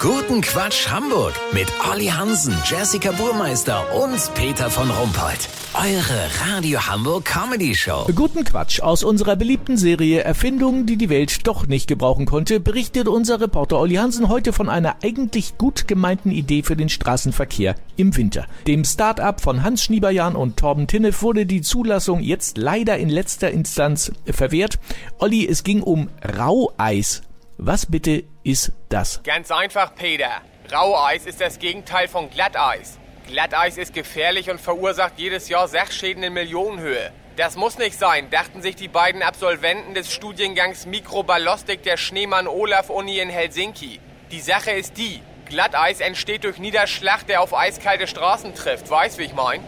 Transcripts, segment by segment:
Guten Quatsch Hamburg mit Olli Hansen, Jessica Burmeister und Peter von Rumpold. Eure Radio Hamburg Comedy Show. Guten Quatsch. Aus unserer beliebten Serie Erfindungen, die die Welt doch nicht gebrauchen konnte, berichtet unser Reporter Olli Hansen heute von einer eigentlich gut gemeinten Idee für den Straßenverkehr im Winter. Dem Start-up von Hans Schnieberjan und Torben Tinnef wurde die Zulassung jetzt leider in letzter Instanz verwehrt. Olli, es ging um Raueis. Was bitte ist das? Ganz einfach, Peter. Raueis ist das Gegenteil von Glatteis. Glatteis ist gefährlich und verursacht jedes Jahr Sachschäden in Millionenhöhe. Das muss nicht sein, dachten sich die beiden Absolventen des Studiengangs Mikroballistik der Schneemann-Olaf-Uni in Helsinki. Die Sache ist die, Glatteis entsteht durch Niederschlag, der auf eiskalte Straßen trifft. Weißt, wie ich mein?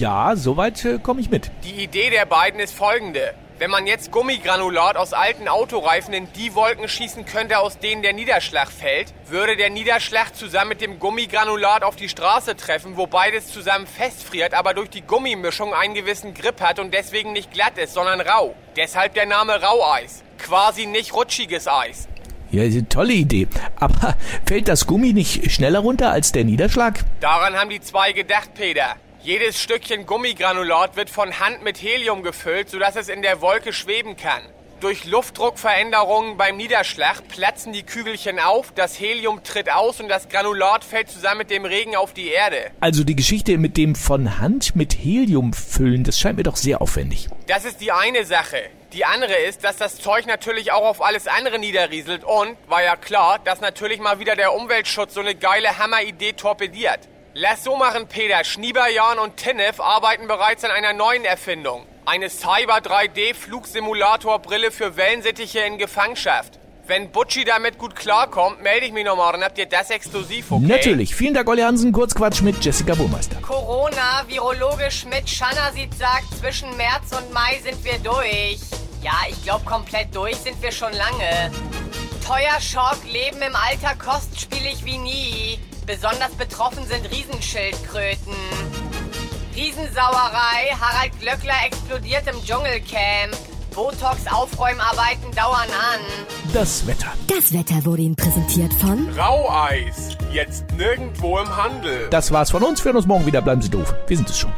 Ja, soweit äh, komme ich mit. Die Idee der beiden ist folgende. Wenn man jetzt Gummigranulat aus alten Autoreifen in die Wolken schießen könnte, aus denen der Niederschlag fällt, würde der Niederschlag zusammen mit dem Gummigranulat auf die Straße treffen, wo beides zusammen festfriert, aber durch die Gummimischung einen gewissen Grip hat und deswegen nicht glatt ist, sondern rau. Deshalb der Name Raueis. Quasi nicht rutschiges Eis. Ja, tolle Idee. Aber fällt das Gummi nicht schneller runter als der Niederschlag? Daran haben die zwei gedacht, Peter. Jedes Stückchen Gummigranulat wird von Hand mit Helium gefüllt, sodass es in der Wolke schweben kann. Durch Luftdruckveränderungen beim Niederschlag platzen die Kügelchen auf, das Helium tritt aus und das Granulat fällt zusammen mit dem Regen auf die Erde. Also die Geschichte mit dem von Hand mit Helium füllen, das scheint mir doch sehr aufwendig. Das ist die eine Sache. Die andere ist, dass das Zeug natürlich auch auf alles andere niederrieselt und, war ja klar, dass natürlich mal wieder der Umweltschutz so eine geile Hammeridee torpediert. Lass so machen, Peter. Schnieberjan und Tinnef arbeiten bereits an einer neuen Erfindung. Eine Cyber 3D Flugsimulatorbrille für Wellensittiche in Gefangenschaft. Wenn Butchi damit gut klarkommt, melde ich mich nochmal, dann habt ihr das exklusiv, okay? Natürlich. Vielen Dank, Olli Hansen. Kurzquatsch mit Jessica Burmeister. Corona, Virologe Schmidt-Schannersit sagt, zwischen März und Mai sind wir durch. Ja, ich glaube, komplett durch sind wir schon lange. Teuer Schock, Leben im Alter kostspielig wie nie. Besonders betroffen sind Riesenschildkröten. Riesensauerei, Harald Glöckler explodiert im Dschungelcamp. Botox-Aufräumarbeiten dauern an. Das Wetter. Das Wetter wurde Ihnen präsentiert von Raueis. Jetzt nirgendwo im Handel. Das war's von uns. Wir hören uns morgen wieder. Bleiben Sie doof. Wir sind es schon.